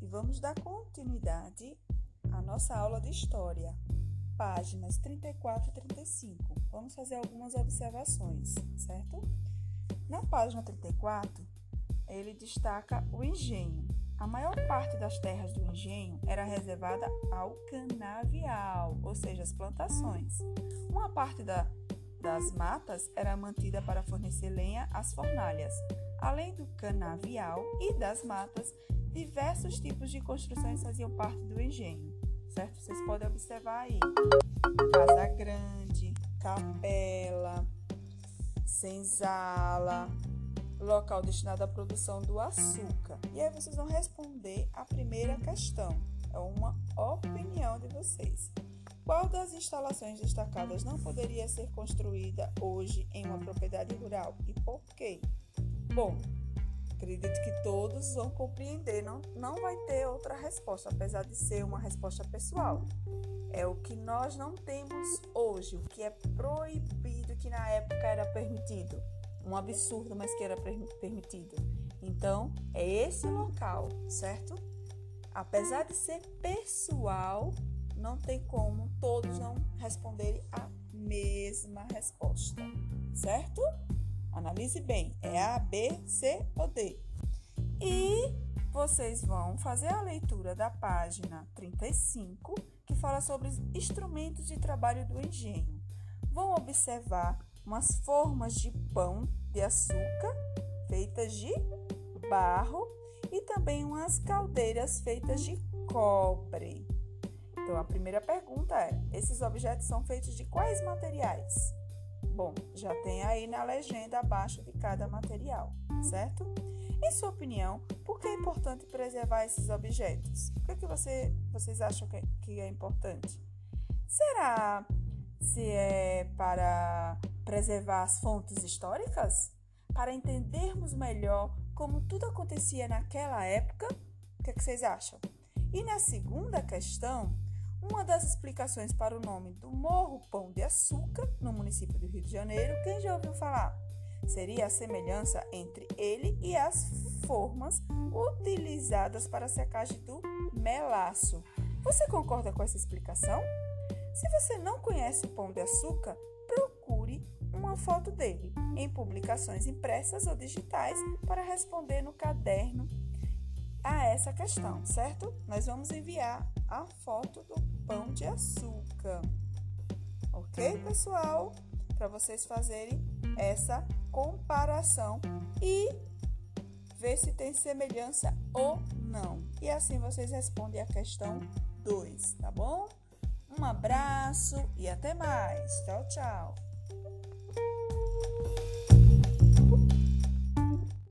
vamos dar continuidade à nossa aula de história, páginas 34 e 35. Vamos fazer algumas observações, certo? Na página 34, ele destaca o engenho. A maior parte das terras do engenho era reservada ao canavial, ou seja, as plantações. Uma parte da, das matas era mantida para fornecer lenha às fornalhas. Além do canavial e das matas, diversos tipos de construções faziam parte do engenho, certo? Vocês podem observar aí: casa grande, capela, senzala, local destinado à produção do açúcar. E aí vocês vão responder a primeira questão. É uma opinião de vocês. Qual das instalações destacadas não poderia ser construída hoje em uma propriedade rural e por quê? Bom, Acredito que todos vão compreender, não, não vai ter outra resposta, apesar de ser uma resposta pessoal. É o que nós não temos hoje, o que é proibido, que na época era permitido. Um absurdo, mas que era permitido. Então, é esse local, certo? Apesar de ser pessoal, não tem como todos não responderem a mesma resposta, certo? Analise bem, é A, B, C ou D. E vocês vão fazer a leitura da página 35, que fala sobre os instrumentos de trabalho do engenho. Vão observar umas formas de pão de açúcar feitas de barro e também umas caldeiras feitas de cobre. Então, a primeira pergunta é: esses objetos são feitos de quais materiais? Bom, já tem aí na legenda abaixo de cada material, certo? Em sua opinião, por que é importante preservar esses objetos? Por que, é que você, vocês acham que, que é importante? Será se é para preservar as fontes históricas? Para entendermos melhor como tudo acontecia naquela época? O que, é que vocês acham? E na segunda questão, uma das explicações para o nome do Morro Pão de Açúcar, no município do Rio de Janeiro, quem já ouviu falar? Seria a semelhança entre ele e as formas utilizadas para a secagem do melaço. Você concorda com essa explicação? Se você não conhece o pão de açúcar, procure uma foto dele em publicações impressas ou digitais para responder no caderno a essa questão, certo? Nós vamos enviar a foto do pão de açúcar. Ok, pessoal? Para vocês fazerem essa comparação e ver se tem semelhança ou não. E assim vocês respondem a questão 2, tá bom? Um abraço e até mais. Tchau, tchau.